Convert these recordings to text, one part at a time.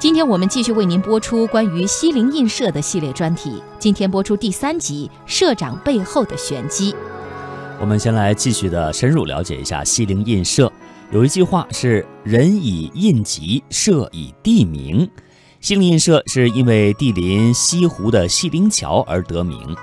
今天我们继续为您播出关于西泠印社的系列专题。今天播出第三集《社长背后的玄机》。我们先来继续的深入了解一下西泠印社。有一句话是“人以印籍，社以地名”。西泠印社是因为地临西湖的西泠桥而得名。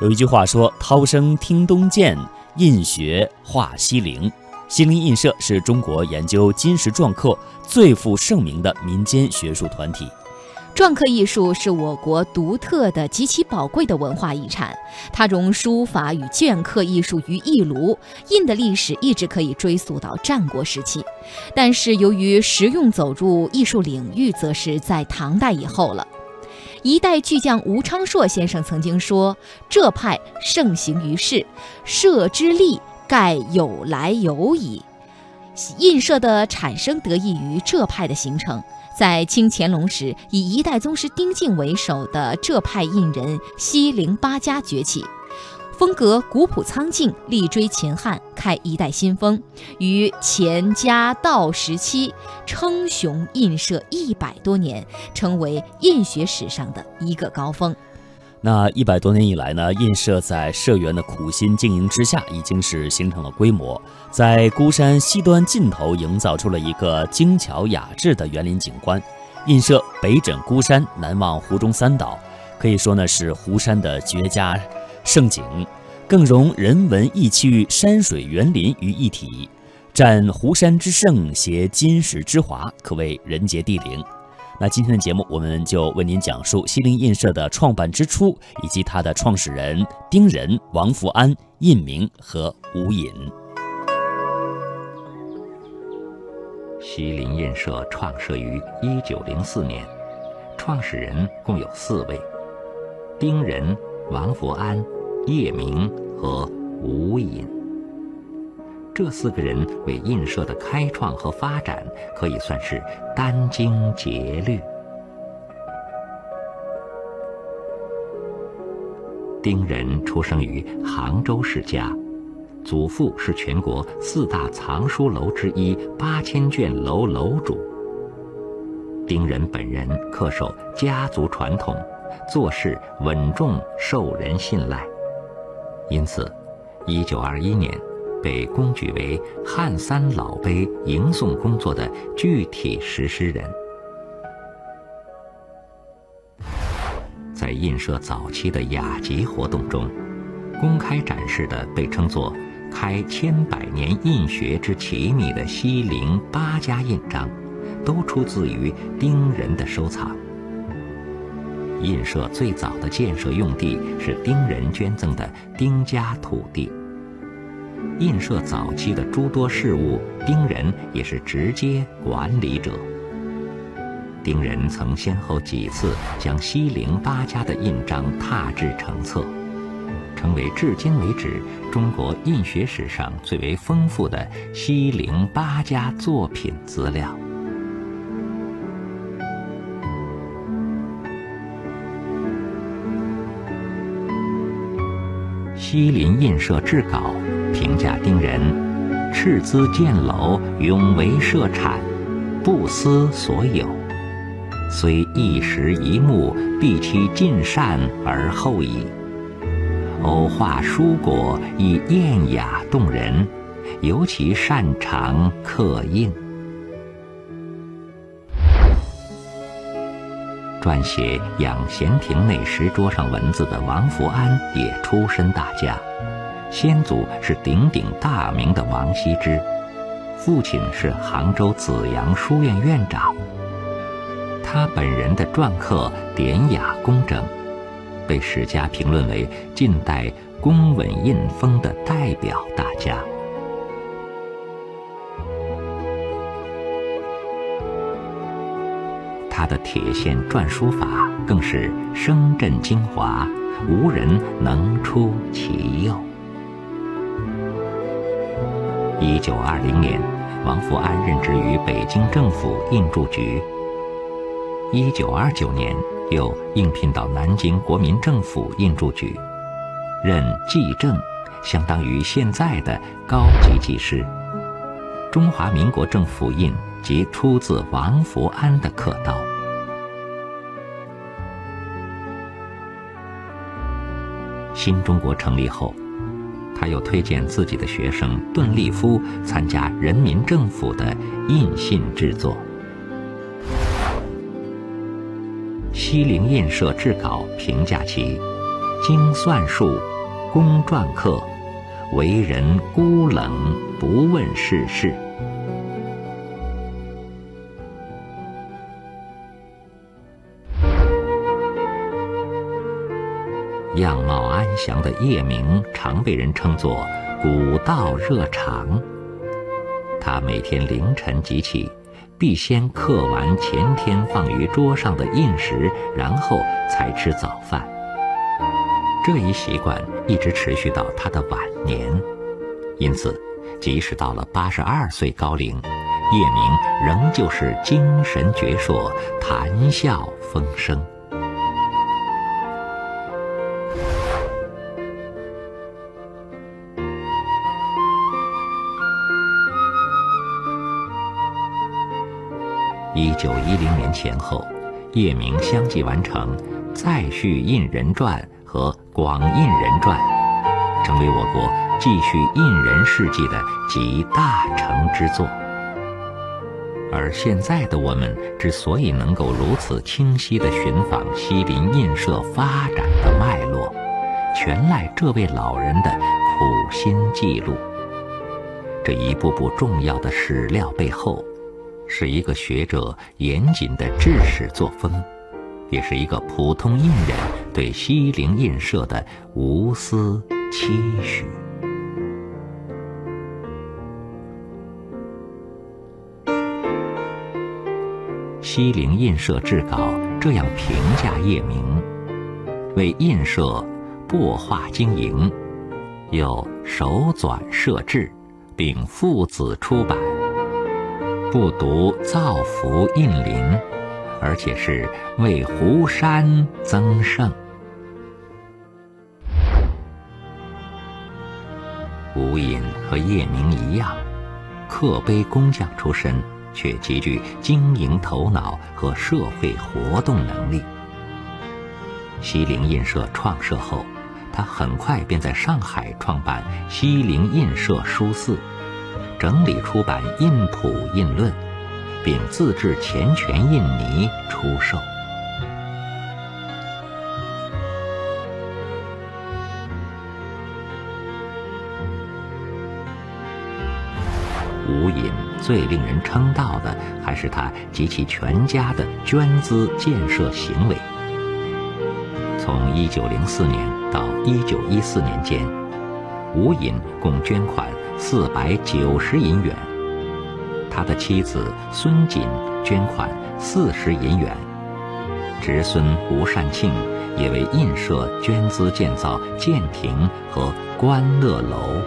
有一句话说：“涛声听东涧，印学画西泠。”西泠印社是中国研究金石篆刻最负盛名的民间学术团体。篆刻艺术是我国独特的、极其宝贵的文化遗产，它融书法与镌刻艺术于一炉。印的历史一直可以追溯到战国时期，但是由于实用走入艺术领域，则是在唐代以后了。一代巨匠吴昌硕先生曾经说：“这派盛行于世，社之力盖有来有矣。”印社的产生得益于浙派的形成。在清乾隆时，以一代宗师丁敬为首的浙派印人西泠八家崛起，风格古朴苍劲，力追秦汉，开一代新风。于乾嘉道时期称雄印社一百多年，成为印学史上的一个高峰。那一百多年以来呢，印社在社员的苦心经营之下，已经是形成了规模，在孤山西端尽头营造出了一个精巧雅致的园林景观。印社北枕孤山，南望湖中三岛，可以说呢是湖山的绝佳胜景，更融人文意趣、山水园林于一体，占湖山之胜，携金石之华，可谓人杰地灵。那今天的节目，我们就为您讲述西泠印社的创办之初，以及它的创始人丁仁、王福安、印明和吴隐。西泠印社创设于一九零四年，创始人共有四位：丁仁、王福安、叶明和吴隐。这四个人为印社的开创和发展可以算是殚精竭虑。丁仁出生于杭州世家，祖父是全国四大藏书楼之一八千卷楼楼主。丁仁本人恪守家族传统，做事稳重，受人信赖，因此，一九二一年。被公举为汉三老碑迎送工作的具体实施人。在印社早期的雅集活动中，公开展示的被称作“开千百年印学之奇秘”的西泠八家印章，都出自于丁人的收藏。印社最早的建设用地是丁人捐赠的丁家土地。印社早期的诸多事务，丁仁也是直接管理者。丁仁曾先后几次将西陵八家的印章拓制成册，成为至今为止中国印学史上最为丰富的西陵八家作品资料。西林印社志稿。评价丁仁：斥资建楼，永为社产，不思所有。虽一时一目，必其尽善而后已。偶画书果，以艳雅动人，尤其擅长刻印。撰写《养贤亭内石桌上文字》的王福安也出身大家。先祖是鼎鼎大名的王羲之，父亲是杭州紫阳书院院长。他本人的篆刻典雅工整，被史家评论为近代工稳印风的代表大家。他的铁线篆书法更是声震京华，无人能出其右。一九二零年，王福安任职于北京政府印铸局。一九二九年，又应聘到南京国民政府印铸局，任记正，相当于现在的高级技师。中华民国政府印即出自王福安的刻刀。新中国成立后，他又推荐自己的学生顿利夫参加人民政府的印信制作。西泠印社制稿评价其：精算术，工篆刻，为人孤冷，不问世事。样貌安详的叶明，常被人称作“古道热肠”。他每天凌晨即起，必先刻完前天放于桌上的印石，然后才吃早饭。这一习惯一直持续到他的晚年，因此，即使到了八十二岁高龄，叶明仍旧是精神矍铄，谈笑风生。一九一零年前后，叶明相继完成《再续印人传》和《广印人传》，成为我国继续印人事迹的集大成之作。而现在的我们之所以能够如此清晰地寻访西林印社发展的脉络，全赖这位老人的苦心记录。这一步步重要的史料背后。是一个学者严谨的治史作风，也是一个普通印人对西泠印社的无私期许。西泠印社制稿这样评价叶明：为印社擘画经营，有手纂设制，并父子出版。不独造福印林，而且是为湖山增盛。吴隐和叶明一样，刻碑工匠出身，却极具经营头脑和社会活动能力。西泠印社创设后，他很快便在上海创办西泠印社书肆。整理出版印谱印论，并自制钱权印泥出售。吴隐最令人称道的，还是他及其全家的捐资建设行为。从1904年到1914年间，吴隐共捐款。四百九十银元，他的妻子孙锦捐款四十银元，侄孙吴善庆也为印社捐资建造建亭和观乐楼。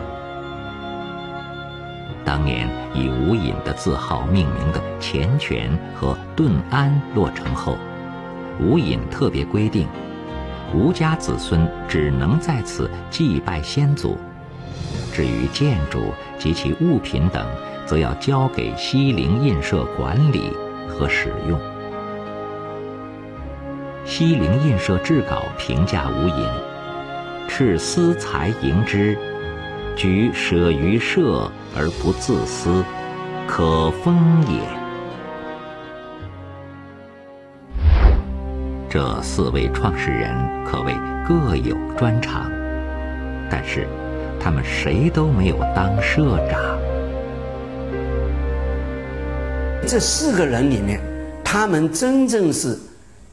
当年以吴隐的字号命名的钱泉和顿安落成后，吴隐特别规定，吴家子孙只能在此祭拜先祖。至于建筑及其物品等，则要交给西泠印社管理和使用。西泠印社制稿评价无隐：斥私财盈之，举舍于社而不自私，可封也。这四位创始人可谓各有专长，但是。他们谁都没有当社长。这四个人里面，他们真正是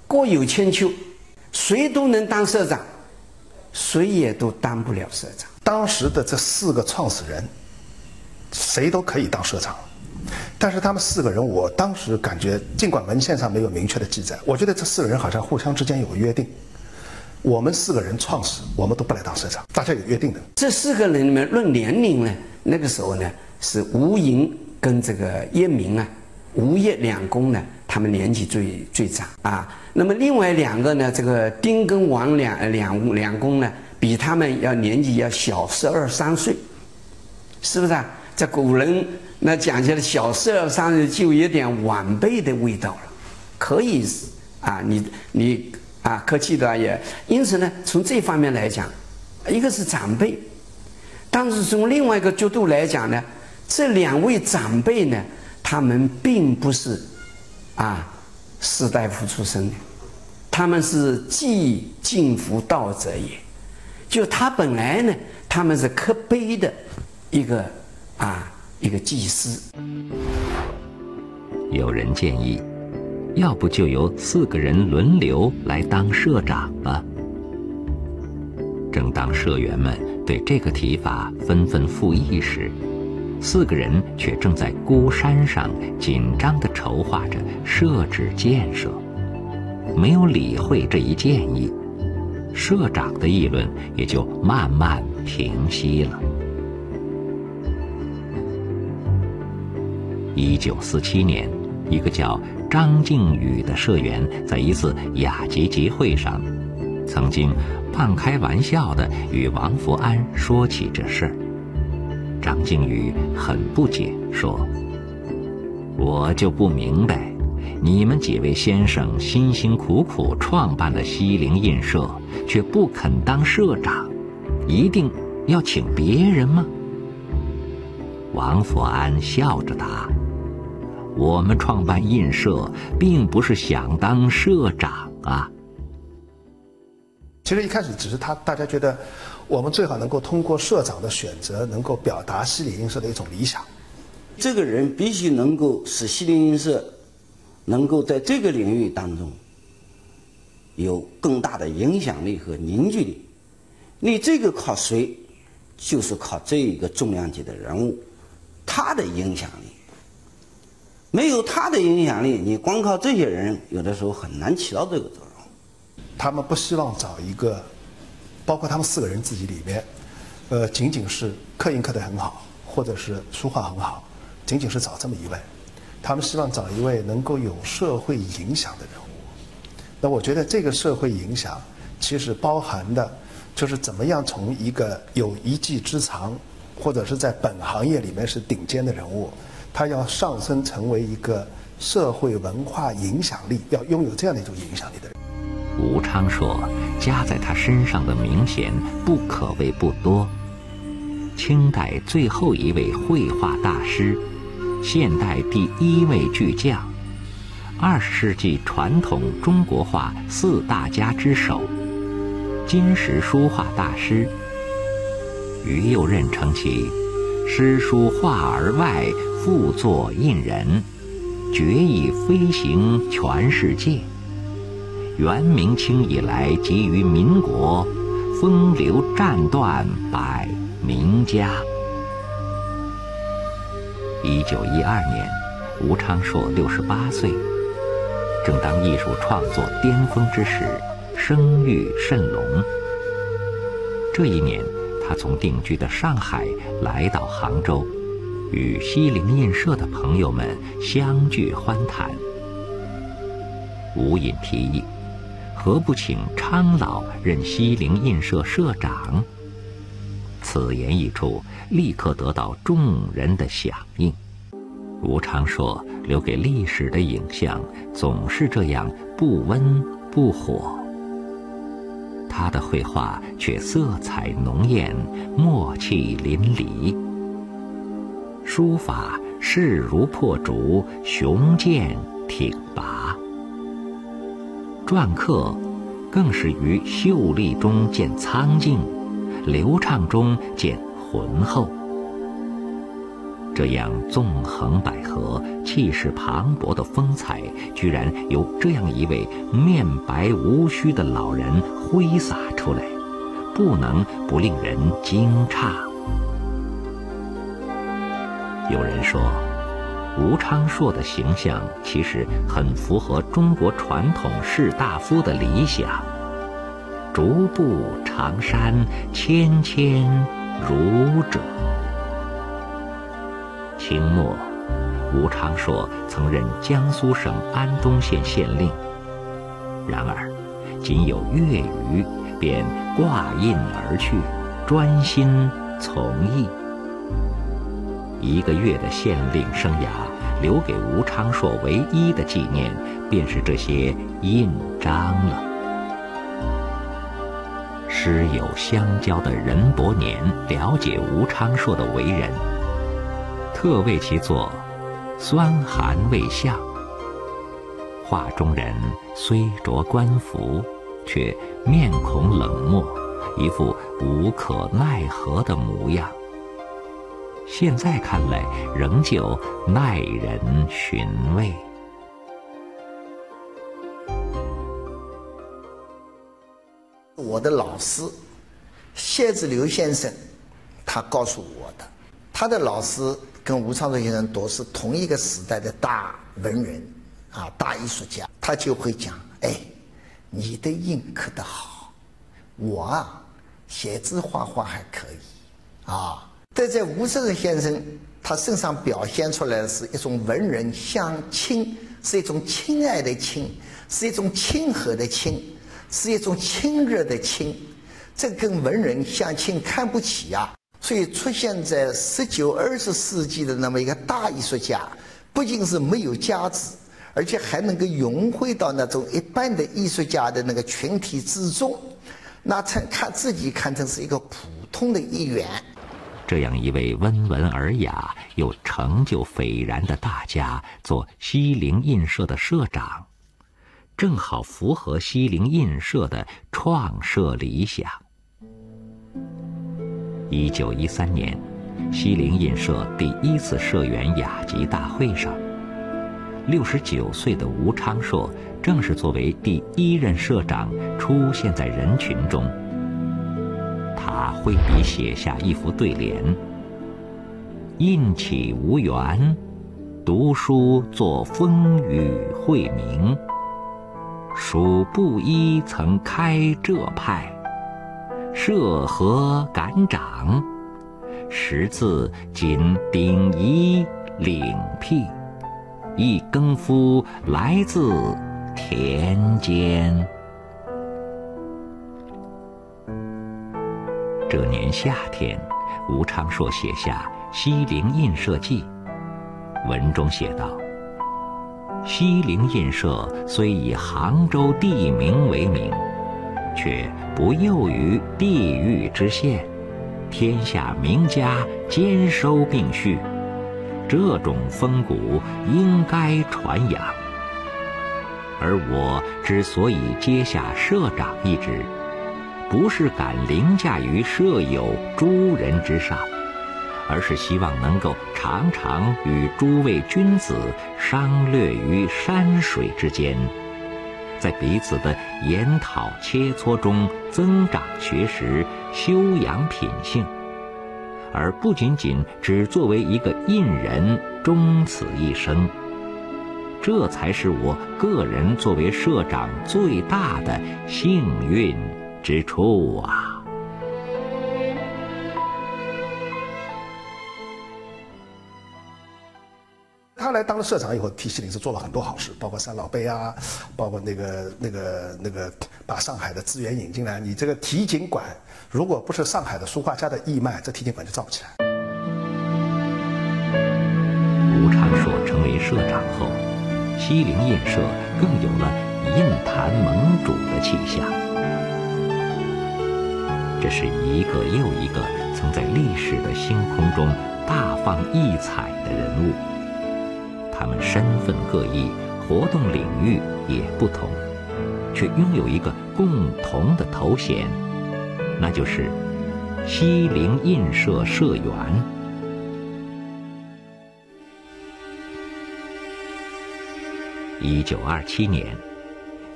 各有千秋，谁都能当社长，谁也都当不了社长。当时的这四个创始人，谁都可以当社长，但是他们四个人，我当时感觉，尽管文献上没有明确的记载，我觉得这四个人好像互相之间有个约定。我们四个人创始，我们都不来当社长，大家有约定的。这四个人里面论年龄呢，那个时候呢是吴莹跟这个叶明啊，吴叶两公呢，他们年纪最最长啊。那么另外两个呢，这个丁跟王两两两公呢，比他们要年纪要小十二三岁，是不是啊？在古人那讲起来，小十二三岁就有点晚辈的味道了，可以啊，你你。啊，客气的也，因此呢，从这方面来讲，一个是长辈，但是从另外一个角度来讲呢，这两位长辈呢，他们并不是啊士大夫出身的，他们是既敬服道者也。就他本来呢，他们是刻碑的一个啊一个祭司。有人建议，要不就由四个人轮流来当社长吧。正当社员们对这个提法纷纷附议时，四个人却正在孤山上紧张地筹划着设置建设，没有理会这一建议。社长的议论也就慢慢平息了。一九四七年，一个叫张靖宇的社员在一次雅集集会上，曾经半开玩笑地与王福安说起这事儿。张靖宇很不解，说：“我就不明白。”你们几位先生辛辛苦苦创办了西泠印社，却不肯当社长，一定要请别人吗？王福安笑着答：“我们创办印社，并不是想当社长啊。其实一开始只是他大家觉得，我们最好能够通过社长的选择，能够表达西泠印社的一种理想。这个人必须能够使西泠印社。”能够在这个领域当中有更大的影响力和凝聚力，你这个靠谁？就是靠这一个重量级的人物，他的影响力。没有他的影响力，你光靠这些人，有的时候很难起到这个作用。他们不希望找一个，包括他们四个人自己里面，呃，仅仅是刻印刻得很好，或者是书画很好，仅仅是找这么一位。他们希望找一位能够有社会影响的人物。那我觉得这个社会影响，其实包含的，就是怎么样从一个有一技之长，或者是在本行业里面是顶尖的人物，他要上升成为一个社会文化影响力，要拥有这样的一种影响力的人。吴昌硕加在他身上的名衔不可谓不多，清代最后一位绘画大师。现代第一位巨匠，二十世纪传统中国画四大家之首，金石书画大师。于右任称其诗书画而外，复作印人，绝以飞行全世界。元明清以来，及于民国，风流战断百名家。一九一二年，吴昌硕六十八岁，正当艺术创作巅峰之时，声誉甚隆。这一年，他从定居的上海来到杭州，与西泠印社的朋友们相聚欢谈。吴隐提议，何不请昌老任西泠印社社长？此言一出，立刻得到众人的响应。吴昌硕留给历史的影像总是这样不温不火，他的绘画却色彩浓艳，墨气淋漓。书法势如破竹，雄健挺拔。篆刻更是于秀丽中见苍劲。流畅中见浑厚，这样纵横捭阖、气势磅礴的风采，居然由这样一位面白无须的老人挥洒出来，不能不令人惊诧。有人说，吴昌硕的形象其实很符合中国传统士大夫的理想。逐步长山，谦谦儒者。清末，吴昌硕曾任江苏省安东县县令。然而，仅有月余，便挂印而去，专心从艺。一个月的县令生涯，留给吴昌硕唯一的纪念，便是这些印章了。师友相交的任伯年了解吴昌硕的为人，特为其作《酸寒未相》。画中人虽着官服，却面孔冷漠，一副无可奈何的模样。现在看来，仍旧耐人寻味。我的老师谢志刘先生，他告诉我的，他的老师跟吴昌硕先生都是同一个时代的大文人，啊，大艺术家。他就会讲：“哎，你的印刻的好，我啊，写字画画还可以，啊。”但在吴承恩先生，他身上表现出来的是一种文人相亲，是一种亲爱的亲，是一种亲和的亲。是一种亲热的亲，这跟文人相亲看不起呀。所以出现在十九、二十世纪的那么一个大艺术家，不仅是没有价值，而且还能够融汇到那种一般的艺术家的那个群体之中，那成看自己看成是一个普通的一员。这样一位温文尔雅又成就斐然的大家，做西泠印社的社长。正好符合西泠印社的创设理想。一九一三年，西泠印社第一次社员雅集大会上，六十九岁的吴昌硕正是作为第一任社长出现在人群中。他挥笔写下一副对联：“印起无缘，读书作风雨晦明。”蜀布衣曾开浙派，涉河赶掌，识字仅顶夷领辟，一更夫来自田间。这年夏天，吴昌硕写下《西泠印社记》，文中写道。西泠印社虽以杭州地名为名，却不囿于地域之限，天下名家兼收并蓄，这种风骨应该传扬。而我之所以接下社长一职，不是敢凌驾于舍友诸人之上。而是希望能够常常与诸位君子商略于山水之间，在彼此的研讨切磋中增长学识、修养品性，而不仅仅只作为一个印人终此一生。这才是我个人作为社长最大的幸运之处啊！他来当了社长以后，替西林是做了很多好事，包括三老杯啊，包括那个那个那个把上海的资源引进来。你这个提景馆，如果不是上海的书画家的义卖，这提景馆就造不起来。吴昌硕成为社长后，西泠印社更有了印坛盟主的气象。这是一个又一个曾在历史的星空中大放异彩的人物。他们身份各异，活动领域也不同，却拥有一个共同的头衔，那就是西泠印社社员。一九二七年，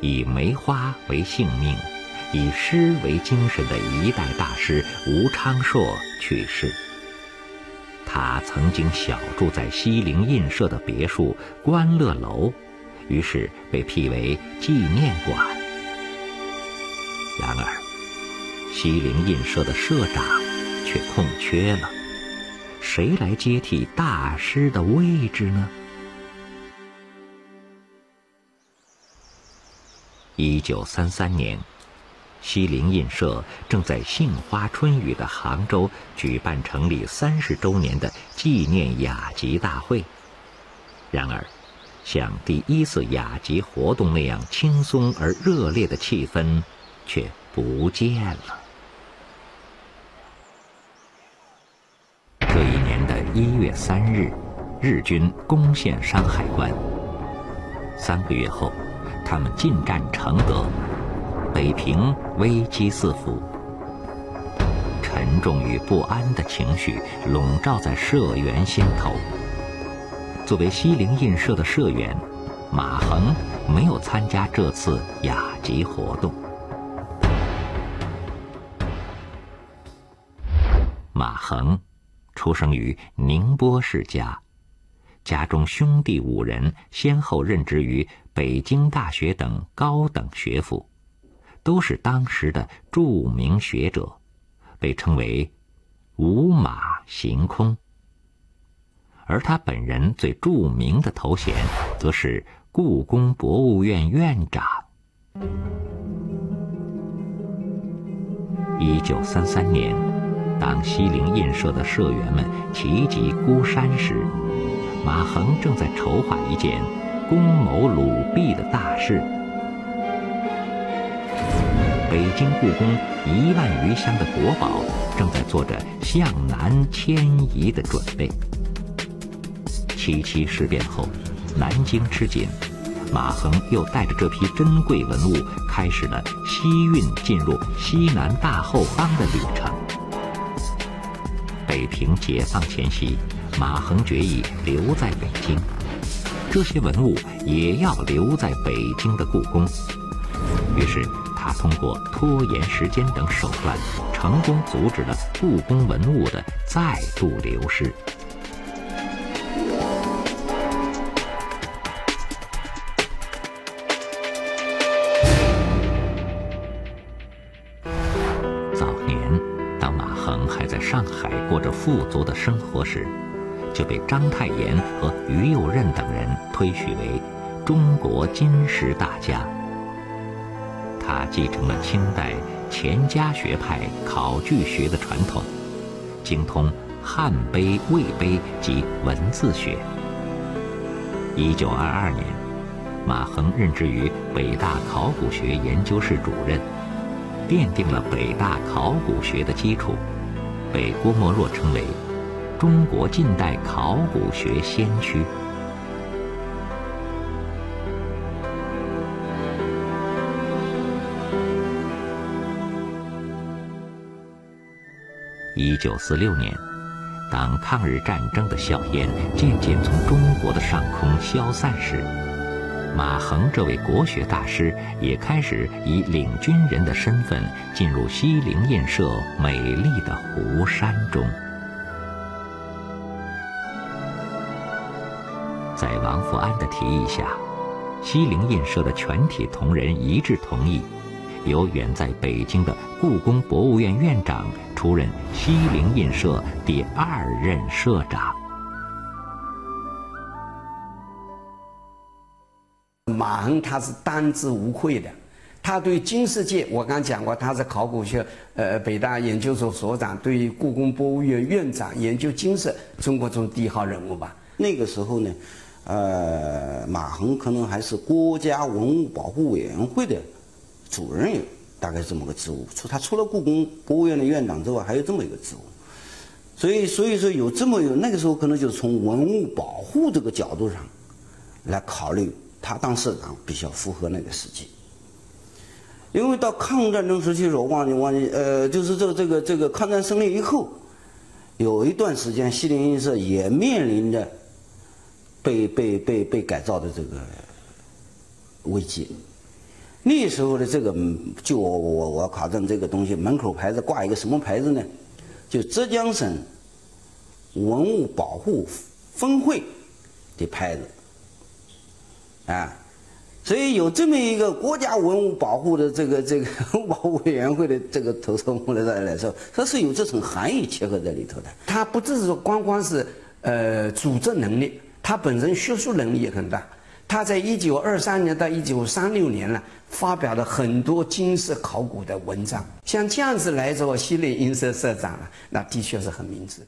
以梅花为姓命，以诗为精神的一代大师吴昌硕去世。他曾经小住在西泠印社的别墅观乐楼，于是被辟为纪念馆。然而，西泠印社的社长却空缺了，谁来接替大师的位置呢？一九三三年。西泠印社正在杏花春雨的杭州举办成立三十周年的纪念雅集大会。然而像第一次雅集活动那样轻松而热烈的气氛却不见了。这一年的一月三日日军攻陷山海关。三个月后他们进占承德北平危机四伏，沉重与不安的情绪笼罩在社员心头。作为西泠印社的社员，马衡没有参加这次雅集活动。马衡出生于宁波世家。家中兄弟五人先后任职于北京大学等高等学府，都是当时的著名学者，被称为“五马行空”。而他本人最著名的头衔，则是故宫博物院院长。一九三三年，当西泠印社的社员们齐集孤山时，马衡正在筹划一件攻谋鲁壁的大事。北京故宫一万余箱的国宝正在做着向南迁移的准备。七七事变后，南京吃紧，马衡又带着这批珍贵文物，开始了西运进入西南大后方的旅程。北平解放前夕。马衡决意留在北京，这些文物也要留在北京的故宫。于是，通过拖延时间等手段，成功阻止了故宫文物的再度流失。早年，当马衡还在上海过着富足的生活时，就被章太炎和于右任等人推举为中国金石大家。他继承了清代钱家学派考据学的传统，精通汉碑、魏碑及文字学。一九二二年，马衡任职于北大考古学研究室主任，奠定了北大考古学的基础，被郭沫若称为。中国近代考古学先驱。一九四六年，当抗日战争的硝烟渐渐从中国的上空消散时，马衡这位国学大师也开始以领军人的身份进入西泠印社美丽的湖山中。在王福安的提议下，西泠印社的全体同仁一致同意，由远在北京的故宫博物院院长出任西泠印社第二任社长。马恒他是当之无愧的，他对金世界，我刚讲过，他是考古学呃北大研究所所长，对故宫博物院院长，研究金色中国中第一号人物吧。那个时候呢。呃，马恒可能还是国家文物保护委员会的主任，大概是这么个职务。除他除了故宫博物院的院长之外，还有这么一个职务。所以，所以说有这么有那个时候，可能就是从文物保护这个角度上来考虑，他当社长比较符合那个时机。因为到抗日战争时期的时候，忘记忘记，呃，就是这个这个这个抗战胜利以后，有一段时间，西泠印社也面临着。被被被被改造的这个危机，那时候的这个就我我我考证这个东西，门口牌子挂一个什么牌子呢？就浙江省文物保护分会的牌子，啊，所以有这么一个国家文物保护的这个这个文物保护委员会的这个头头目来来说，它是有这层含义结合在里头的。它不只是说光光是呃组织能力。它本身学术能力也很大，他在一九二三年到一九三六年呢，发表了很多金石考古的文章。像这样子来做西泠印社社长啊，那的确是很明智的。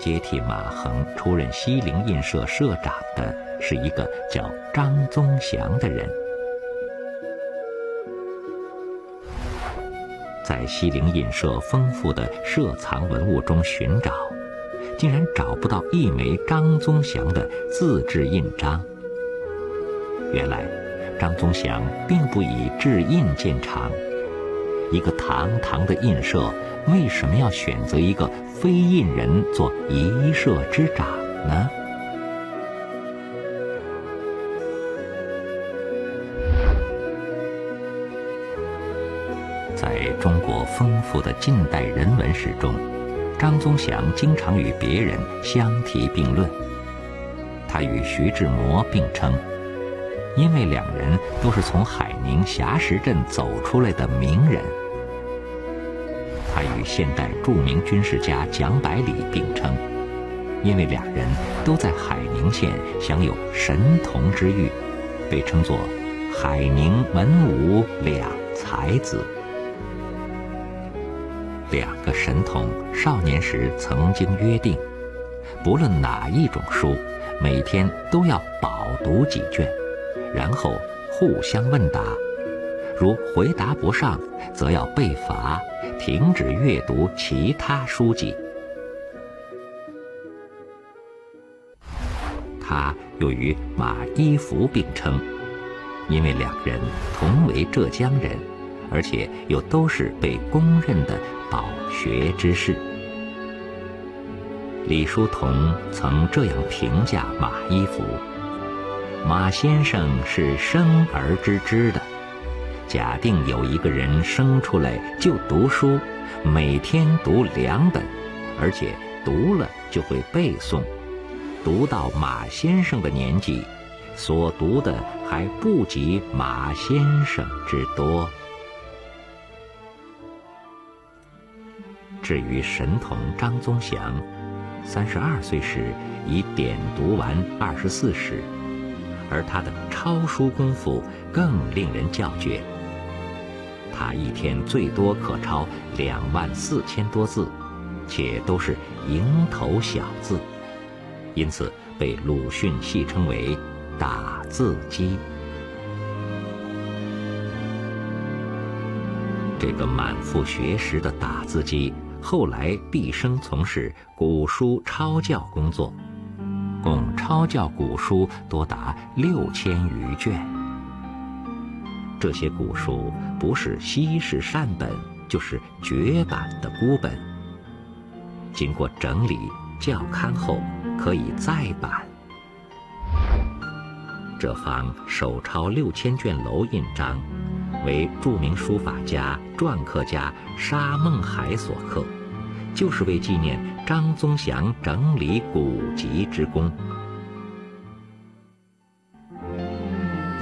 接替马衡出任西泠印社社长的是一个叫张宗祥的人，在西泠印社丰富的社藏文物中寻找。竟然找不到一枚张宗祥的自制印章。原来，张宗祥并不以制印见长。一个堂堂的印社，为什么要选择一个非印人做一社之长呢？在中国丰富的近代人文史中，张宗祥经常与别人相提并论。他与徐志摩并称，因为两人都是从海宁霞石镇走出来的名人。他与现代著名军事家蒋百里并称，因为两人都在海宁县享有神童之誉，被称作“海宁文武两才子”。两个神童少年时曾经约定，不论哪一种书，每天都要饱读几卷，然后互相问答，如回答不上，则要被罚，停止阅读其他书籍。他又与马一浮并称，因为两人同为浙江人，而且又都是被公认的。饱学之士，李叔同曾这样评价马一浮：马先生是生而知之的。假定有一个人生出来就读书，每天读两本，而且读了就会背诵，读到马先生的年纪，所读的还不及马先生之多。至于神童张宗祥，三十二岁时已点读完二十四史，而他的抄书功夫更令人叫绝。他一天最多可抄两万四千多字，且都是蝇头小字，因此被鲁迅戏称为“打字机”。这个满腹学识的打字机。后来毕生从事古书抄教工作，共抄教古书多达六千余卷。这些古书不是稀世善本，就是绝版的孤本。经过整理校勘后，可以再版。这方手抄六千卷楼印章，为著名书法家、篆刻家沙孟海所刻。就是为纪念张宗祥整理古籍之功。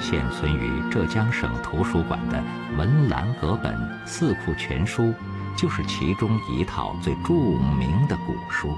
现存于浙江省图书馆的《文澜阁本四库全书》，就是其中一套最著名的古书。